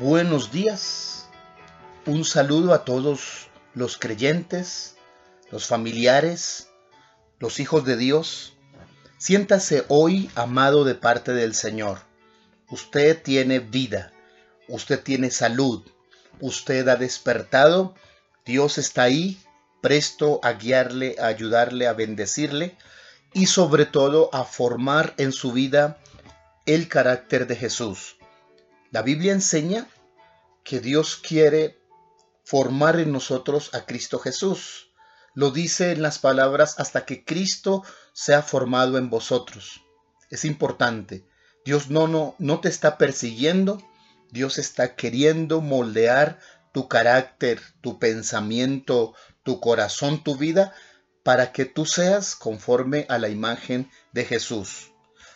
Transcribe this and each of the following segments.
Buenos días. Un saludo a todos los creyentes, los familiares, los hijos de Dios. Siéntase hoy amado de parte del Señor. Usted tiene vida, usted tiene salud, usted ha despertado, Dios está ahí, presto a guiarle, a ayudarle, a bendecirle y sobre todo a formar en su vida el carácter de Jesús. La Biblia enseña que Dios quiere formar en nosotros a Cristo Jesús. Lo dice en las palabras hasta que Cristo sea formado en vosotros. Es importante. Dios no, no, no te está persiguiendo. Dios está queriendo moldear tu carácter, tu pensamiento, tu corazón, tu vida, para que tú seas conforme a la imagen de Jesús.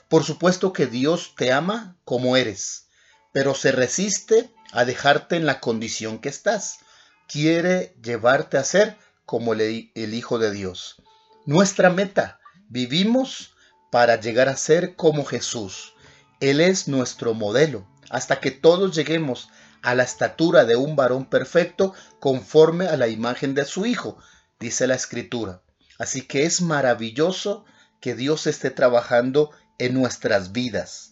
Por supuesto que Dios te ama como eres pero se resiste a dejarte en la condición que estás. Quiere llevarte a ser como el Hijo de Dios. Nuestra meta, vivimos para llegar a ser como Jesús. Él es nuestro modelo, hasta que todos lleguemos a la estatura de un varón perfecto conforme a la imagen de su Hijo, dice la Escritura. Así que es maravilloso que Dios esté trabajando en nuestras vidas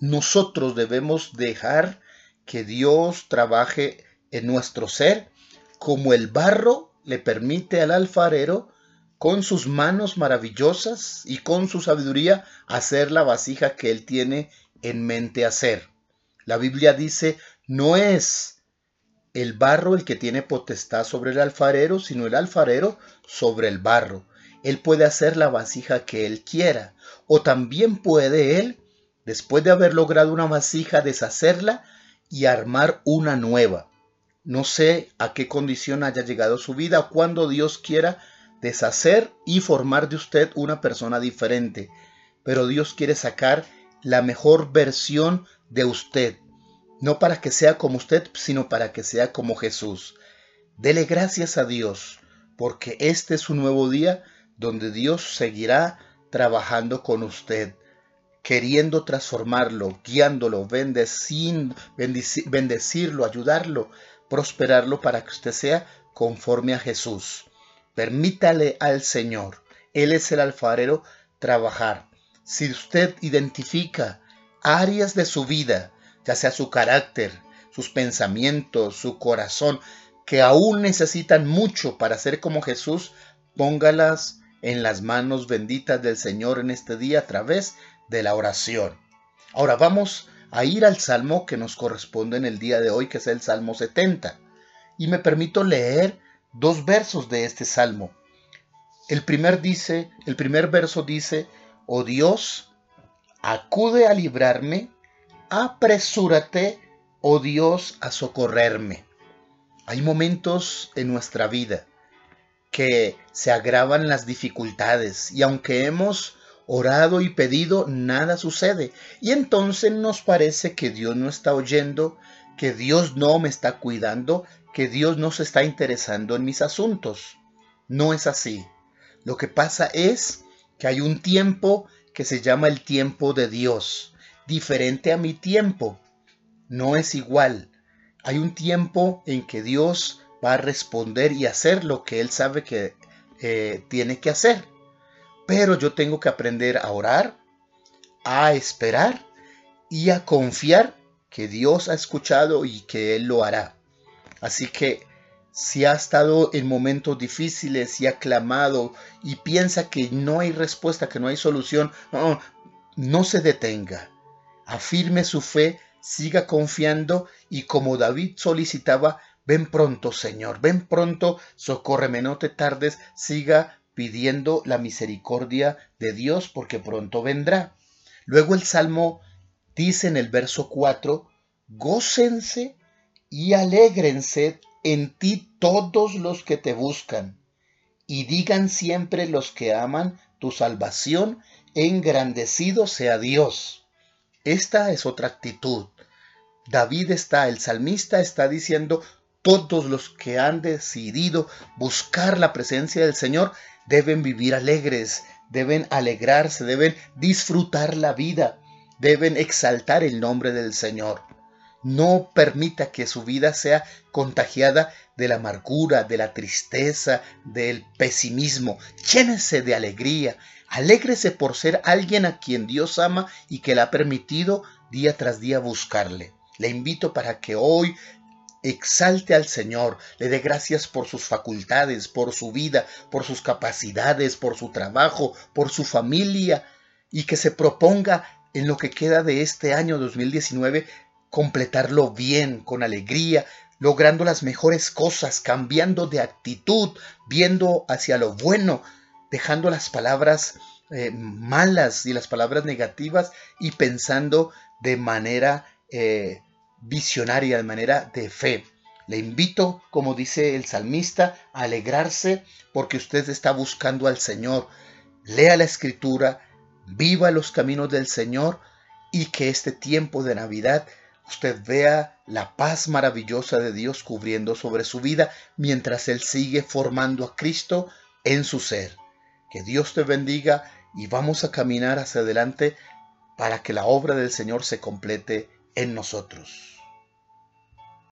nosotros debemos dejar que Dios trabaje en nuestro ser como el barro le permite al alfarero con sus manos maravillosas y con su sabiduría hacer la vasija que él tiene en mente hacer. La Biblia dice, no es el barro el que tiene potestad sobre el alfarero, sino el alfarero sobre el barro. Él puede hacer la vasija que él quiera, o también puede él después de haber logrado una vasija, deshacerla y armar una nueva. No sé a qué condición haya llegado su vida cuando Dios quiera deshacer y formar de usted una persona diferente, pero Dios quiere sacar la mejor versión de usted, no para que sea como usted, sino para que sea como Jesús. Dele gracias a Dios, porque este es un nuevo día donde Dios seguirá trabajando con usted queriendo transformarlo, guiándolo, bendecirlo, ayudarlo, prosperarlo para que usted sea conforme a Jesús. Permítale al Señor, Él es el alfarero, trabajar. Si usted identifica áreas de su vida, ya sea su carácter, sus pensamientos, su corazón, que aún necesitan mucho para ser como Jesús, póngalas en las manos benditas del Señor en este día a través de la oración. Ahora vamos a ir al salmo que nos corresponde en el día de hoy, que es el Salmo 70. Y me permito leer dos versos de este salmo. El primer dice, el primer verso dice, "Oh Dios, acude a librarme, apresúrate, oh Dios, a socorrerme." Hay momentos en nuestra vida que se agravan las dificultades y aunque hemos orado y pedido, nada sucede. Y entonces nos parece que Dios no está oyendo, que Dios no me está cuidando, que Dios no se está interesando en mis asuntos. No es así. Lo que pasa es que hay un tiempo que se llama el tiempo de Dios, diferente a mi tiempo. No es igual. Hay un tiempo en que Dios va a responder y hacer lo que Él sabe que eh, tiene que hacer. Pero yo tengo que aprender a orar, a esperar y a confiar que Dios ha escuchado y que Él lo hará. Así que si ha estado en momentos difíciles y ha clamado y piensa que no hay respuesta, que no hay solución, no, no se detenga. Afirme su fe, siga confiando y como David solicitaba, ven pronto Señor, ven pronto, socórreme, no te tardes, siga pidiendo la misericordia de Dios porque pronto vendrá. Luego el Salmo dice en el verso 4, gócense y alégrense en ti todos los que te buscan, y digan siempre los que aman tu salvación, engrandecido sea Dios. Esta es otra actitud. David está, el salmista está diciendo, todos los que han decidido buscar la presencia del Señor, deben vivir alegres, deben alegrarse, deben disfrutar la vida, deben exaltar el nombre del Señor. No permita que su vida sea contagiada de la amargura, de la tristeza, del pesimismo. Llénese de alegría. Alégrese por ser alguien a quien Dios ama y que le ha permitido día tras día buscarle. Le invito para que hoy exalte al Señor, le dé gracias por sus facultades, por su vida, por sus capacidades, por su trabajo, por su familia, y que se proponga en lo que queda de este año 2019 completarlo bien, con alegría, logrando las mejores cosas, cambiando de actitud, viendo hacia lo bueno, dejando las palabras eh, malas y las palabras negativas y pensando de manera eh, visionaria, de manera de fe. Le invito, como dice el salmista, a alegrarse porque usted está buscando al Señor. Lea la escritura, viva los caminos del Señor y que este tiempo de Navidad usted vea la paz maravillosa de Dios cubriendo sobre su vida mientras Él sigue formando a Cristo en su ser. Que Dios te bendiga y vamos a caminar hacia adelante para que la obra del Señor se complete en nosotros.